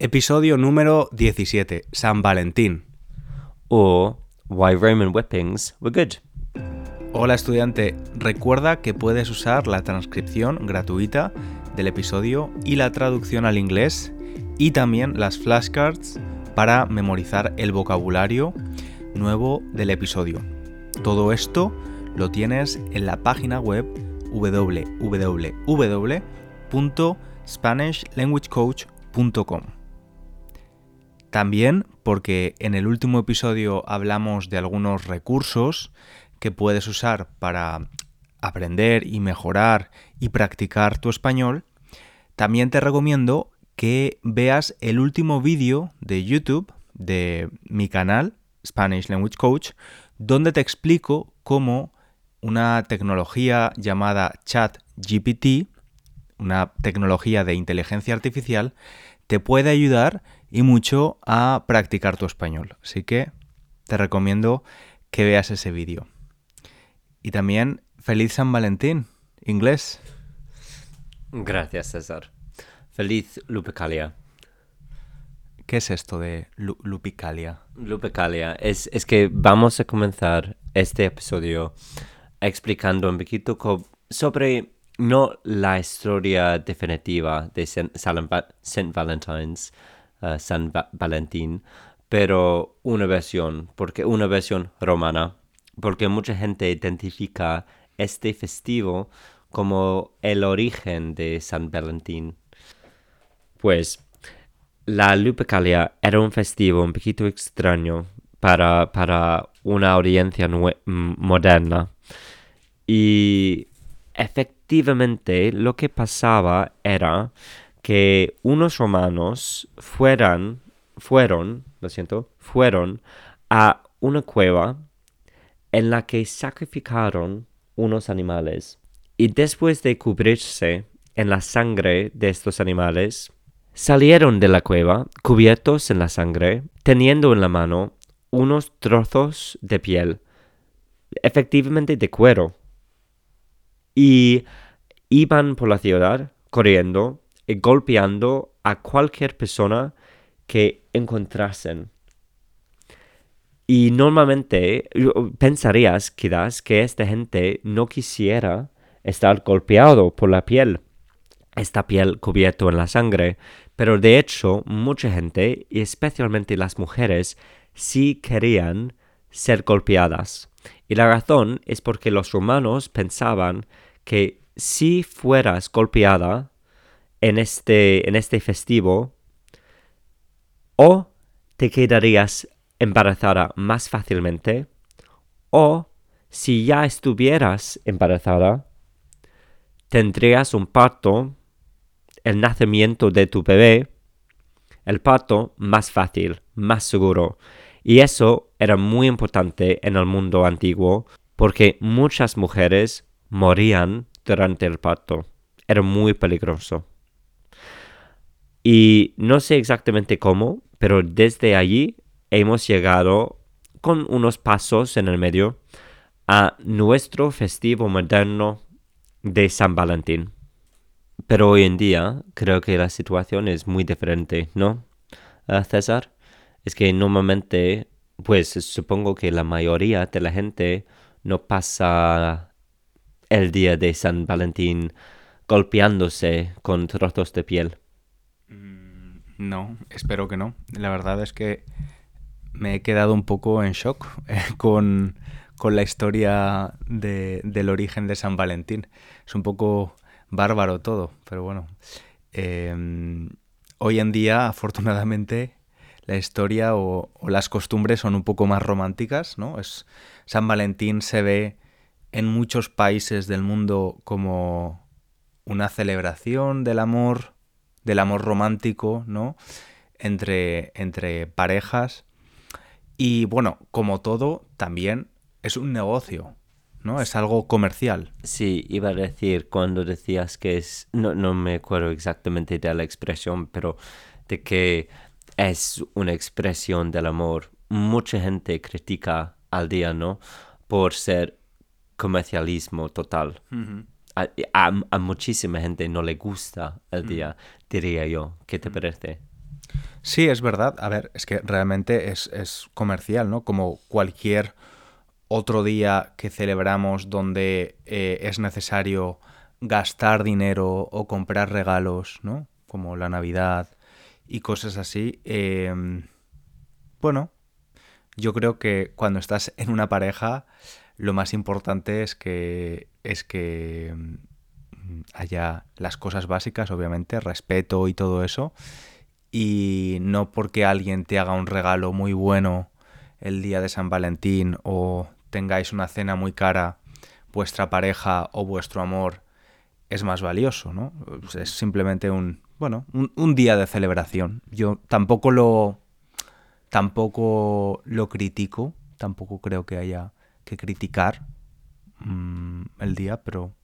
Episodio número 17, San Valentín. Or why Roman whippings were good. Hola estudiante, recuerda que puedes usar la transcripción gratuita del episodio y la traducción al inglés y también las flashcards para memorizar el vocabulario nuevo del episodio. Todo esto lo tienes en la página web www.spanishlanguagecoach.com. También porque en el último episodio hablamos de algunos recursos que puedes usar para aprender y mejorar y practicar tu español, también te recomiendo que veas el último vídeo de YouTube de mi canal, Spanish Language Coach, donde te explico cómo una tecnología llamada ChatGPT, una tecnología de inteligencia artificial, te puede ayudar y mucho a practicar tu español. Así que te recomiendo que veas ese vídeo. Y también feliz San Valentín, inglés. Gracias, César. Feliz Lupicalia. ¿Qué es esto de Lupicalia? Lupicalia es, es que vamos a comenzar este episodio explicando un poquito sobre no la historia definitiva de St. Valentine's, uh, San Valentín, pero una versión, porque una versión romana, porque mucha gente identifica este festivo como el origen de San Valentín. Pues la Lupercalia era un festivo un poquito extraño para, para una audiencia moderna. Y efectivamente lo que pasaba era que unos romanos fueran, fueron, lo siento, fueron a una cueva en la que sacrificaron unos animales. Y después de cubrirse en la sangre de estos animales, salieron de la cueva cubiertos en la sangre, teniendo en la mano unos trozos de piel, efectivamente de cuero, y iban por la ciudad corriendo y golpeando a cualquier persona que encontrasen. Y normalmente pensarías quizás que esta gente no quisiera estar golpeado por la piel, esta piel cubierta en la sangre, pero de hecho mucha gente, y especialmente las mujeres, sí querían ser golpeadas. Y la razón es porque los romanos pensaban que si fueras golpeada en este, en este festivo, o te quedarías embarazada más fácilmente, o si ya estuvieras embarazada, tendrías un parto, el nacimiento de tu bebé, el parto más fácil, más seguro. Y eso era muy importante en el mundo antiguo porque muchas mujeres morían durante el parto. Era muy peligroso. Y no sé exactamente cómo, pero desde allí hemos llegado con unos pasos en el medio a nuestro festivo moderno de San Valentín. Pero hoy en día creo que la situación es muy diferente, ¿no? Ah, César, es que normalmente, pues supongo que la mayoría de la gente no pasa el día de San Valentín golpeándose con trozos de piel? Mm, no, espero que no. La verdad es que me he quedado un poco en shock eh, con, la historia del origen de San Valentín. Es un poco bárbaro todo, pero bueno. Em, hoy en día, afortunadamente, la historia o, o, las costumbres son un poco más románticas, ¿no? Es, San Valentín se ve en muchos países del mundo como una celebración del amor, del amor romántico, ¿no? Entre, entre parejas. Y bueno, como todo, también es un negocio, ¿no? Es algo comercial. Sí, iba a decir cuando decías que es, no, no me acuerdo exactamente de la expresión, pero de que es una expresión del amor. Mucha gente critica al día, ¿no? Por ser comercialismo total. a, muchísima gente no le gusta el día, diría yo. ¿Qué te parece? Sí, es verdad. A ver, es que realmente es, es comercial, ¿no? Como cualquier otro día que celebramos donde eh, es necesario gastar dinero o comprar regalos, ¿no? Como la Navidad y cosas así. em, bueno, yo creo que cuando estás en una pareja, lo más importante es que es que mm, haya las cosas básicas, obviamente, respeto y todo eso, y no porque alguien te haga un regalo muy bueno el día de San Valentín o tengáis una cena muy cara, vuestra pareja o vuestro amor es más valioso, ¿no? Pues Es simplemente un, bueno, un, un día de celebración. Yo tampoco lo, tampoco lo critico, tampoco creo que haya que criticar mm, el día, pero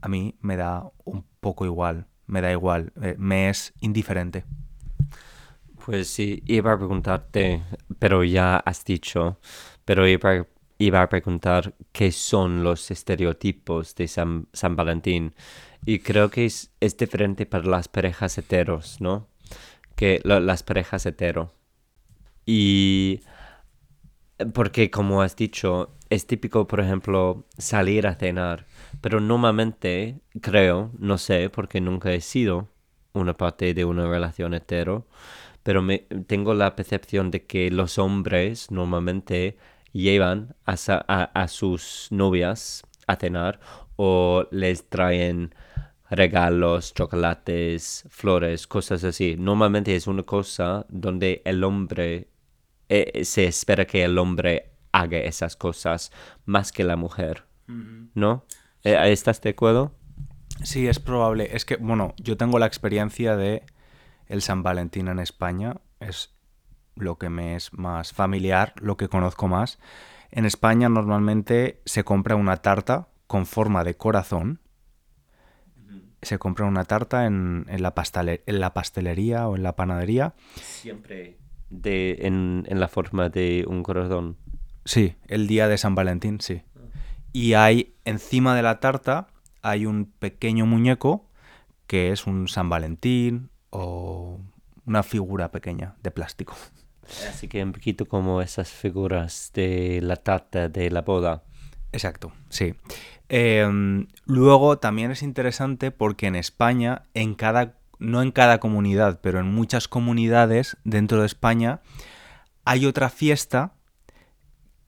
a mí me da un poco igual, me da igual, eh, me es indiferente. Pues sí, iba a preguntarte, pero ya has dicho, pero iba, iba a preguntar qué son los estereotipos de San, San Valentín. Y creo que es, es diferente para las parejas heteros, ¿no? Que lo- las parejas hetero. Y porque como has dicho, es típico, por ejemplo, salir a cenar, pero normalmente creo, no sé, porque nunca he sido una parte de una relación hetero, pero me, tengo la percepción de que los hombres normalmente llevan a, a- a sus novias a cenar o les traen regalos, chocolates, flores, cosas así. Normalmente es una cosa donde el hombre eh, se espera que el hombre haga esas cosas más que la mujer, ¿no? Eh, ¿Estás de acuerdo? Sí, es probable. Es que, bueno, yo tengo la experiencia de el San Valentín en España. Es lo que me es más familiar, lo que conozco más. En España normalmente se compra una tarta con forma de corazón. Se compra una tarta en, en la, en la pastelería o en la panadería. Siempre de, en, en la forma de un corazón. Sí, el día de San Valentín, sí. Y hay encima de la tarta hay un pequeño muñeco que es un San Valentín o una figura pequeña de plástico. Así que un poquito como esas figuras de la tarta de la boda. Exacto, sí. Em, luego también es interesante porque en España, en cada, no en cada comunidad, pero en muchas comunidades dentro de España, hay otra fiesta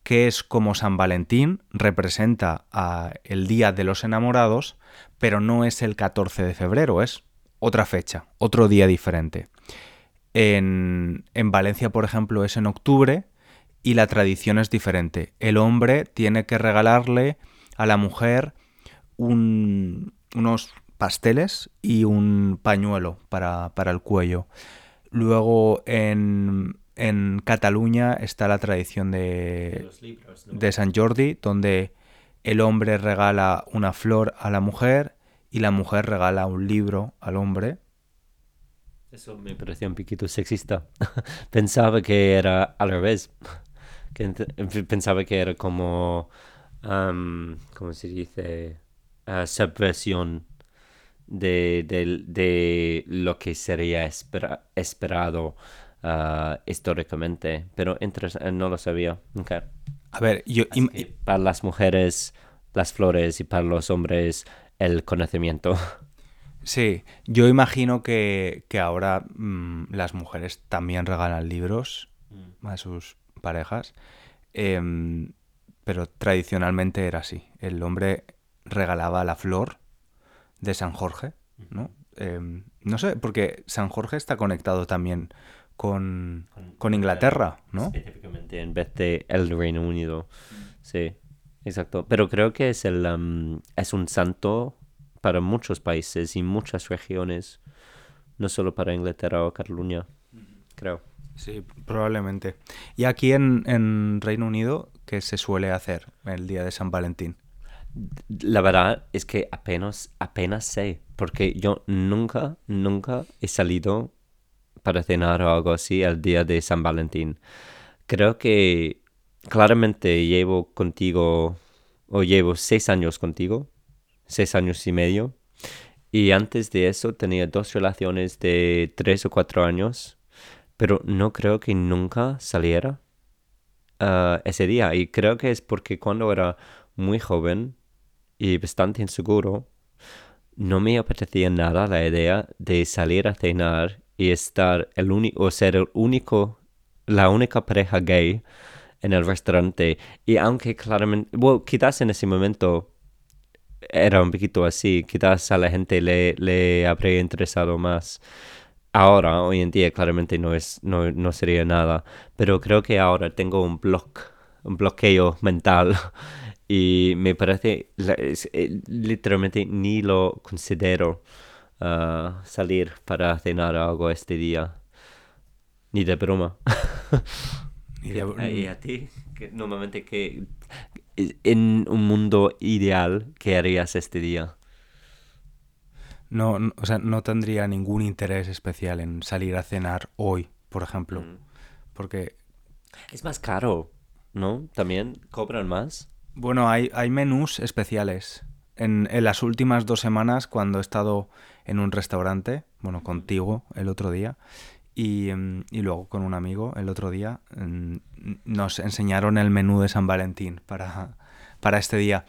que es como San Valentín, representa a el Día de los Enamorados, pero no es el 14 de febrero, es otra fecha, otro día diferente. En, en Valencia, por ejemplo, es en octubre y la tradición es diferente. El hombre tiene que regalarle a la mujer un- unos pasteles y un pañuelo para, para el cuello. Luego en, en Cataluña está la tradición de, libros, de San Jordi, donde el hombre regala una flor a la mujer y la mujer regala un libro al hombre. Eso me pareció un poquito sexista. Pensaba que era al revés. Que pensaba que era como, am, ¿cómo se dice? Ah, subversión de, del- de lo que sería espera- esperado ah, históricamente. Pero eh, no lo sabía. Ok. A ver, yo, para las mujeres, las flores y para los hombres, el conocimiento. Sí, yo imagino que, que ahora mm, las mujeres también regalan libros a sus parejas, em, pero tradicionalmente era así. El hombre regalaba la flor de San Jorge, ¿no? Em, no sé, porque San Jorge está conectado también con, con Inglaterra, ¿no? Específicamente en vez de el Reino Unido. Sí, exacto. Pero creo que es el am, es un santo para muchos países y muchas regiones, no solo para Inglaterra o Cataluña, creo. Sí, probablemente. Y aquí en, en Reino Unido, ¿qué se suele hacer el día de San Valentín? La verdad es que apenas, apenas sé, porque yo nunca, nunca he salido para cenar o algo así el día de San Valentín. Creo que claramente llevo contigo, o llevo seis años contigo, seis años y medio, y antes de eso tenía dos relaciones de tres o cuatro años, pero no creo que nunca saliera ah, ese día. Y creo que es porque cuando era muy joven y bastante inseguro, no me apetecía nada la idea de salir a cenar y estar el único, ser el único, la única pareja gay en el restaurante. Y aunque claramente, bueno, quizás en ese momento era un poquito así, quizás a la gente le, le habría interesado más. Ahora, hoy en día, claramente no, es, no, no sería nada, pero creo que ahora tengo un block, un bloqueo mental y me parece, eh, literalmente ni lo considero uh, salir para cenar algo este día, ni de broma. ¿Y, a ti? Que normalmente que en un mundo ideal, ¿qué harías este día? No, o sea, no tendría ningún interés especial en salir a cenar hoy, por ejemplo. Mm. Porque... Es más caro, ¿no? También cobran más. Bueno, hay, hay menús especiales. En, en, las últimas dos semanas, cuando he estado en un restaurante, bueno, contigo el otro día, y, em, y, luego con un amigo el otro día em, nos enseñaron el menú de San Valentín para, para este día.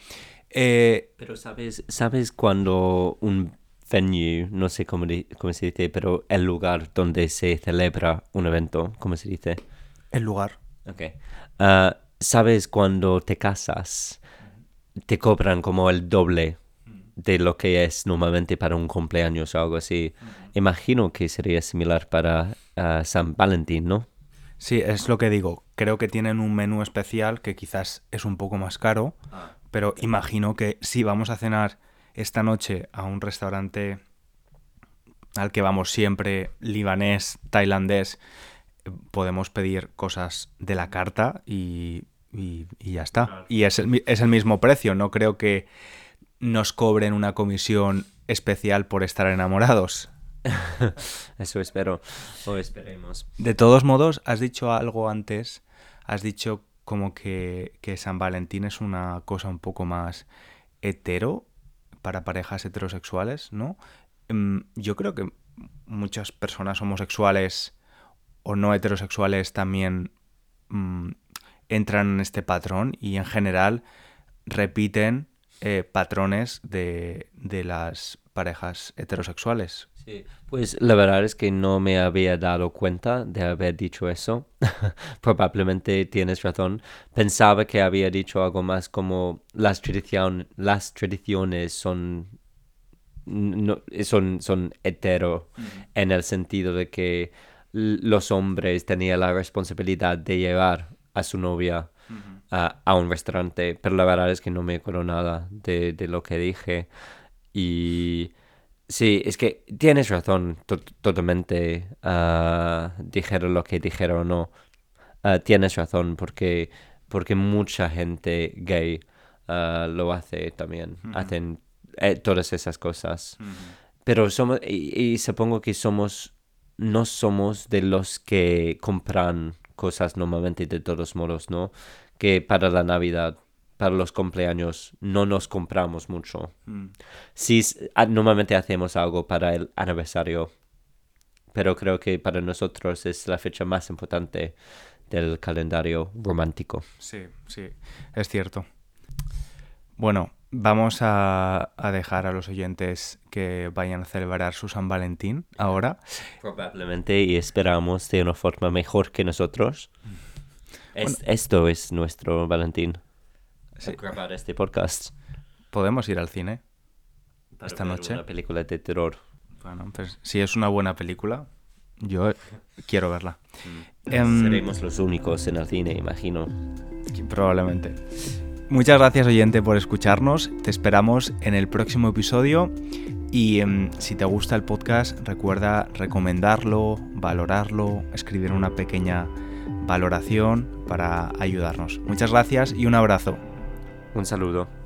Eh, pero sabes, sabes cuando un venue, no sé cómo, cómo, se dice, pero el lugar donde se celebra un evento, ¿cómo se dice? El lugar. Ok. Ah, sabes cuando te casas, te cobran como el doble de lo que es normalmente para un cumpleaños o algo así. Imagino que sería similar para ah, San Valentín, ¿no? Sí, es lo que digo. Creo que tienen un menú especial que quizás es un poco más caro, ah. pero imagino que si vamos a cenar esta noche a un restaurante al que vamos siempre, libanés, tailandés, podemos pedir cosas de la carta y, ya está. Y es el, es el mismo precio, no creo que nos cobren una comisión especial por estar enamorados. Eso espero, o esperemos. De todos modos, has dicho algo antes, has dicho como que, San Valentín es una cosa un poco más hetero para parejas heterosexuales, ¿no? Em, yo creo que muchas personas homosexuales o no heterosexuales también mm, entran en este patrón y en general repiten eh, patrones de, las parejas heterosexuales. Sí, pues la verdad es que no me había dado cuenta de haber dicho eso. Probablemente tienes razón. Pensaba que había dicho algo más como las, tradición, las tradiciones son, no, son, son hetero en el sentido de que los hombres tenían la responsabilidad de llevar a su novia a, un restaurante, pero la verdad es que no me acuerdo nada de, lo que dije. Y sí, es que tienes razón, totalmente. Uh, dijeron lo que dijeron o no. Ah, tienes razón, porque, porque mucha gente gay ah, lo hace también. Hacen eh, todas esas cosas. Pero somos, y, supongo que somos, no somos de los que compran cosas normalmente de todos modos, ¿no? que para la Navidad, para los cumpleaños, no nos compramos mucho. Mm. Sí, normalmente hacemos algo para el aniversario, pero creo que para nosotros es la fecha más importante del calendario romántico. Sí, sí, es cierto. Bueno, vamos a, a, dejar a los oyentes que vayan a celebrar su San Valentín ahora. Probablemente y esperamos de una forma mejor que nosotros. Mm esto es nuestro Valentín. Grabar este podcast. Podemos ir al cine esta noche. Una película de terror. Bueno, pues si es una buena película, yo quiero verla. Mm. Em, Seremos los únicos en el cine, imagino. Probablemente. Muchas gracias oyente por escucharnos. Te esperamos en el próximo episodio. Y em, si te gusta el podcast, recuerda recomendarlo, valorarlo, escribir una pequeña valoración para ayudarnos. Muchas gracias y un abrazo. Un saludo.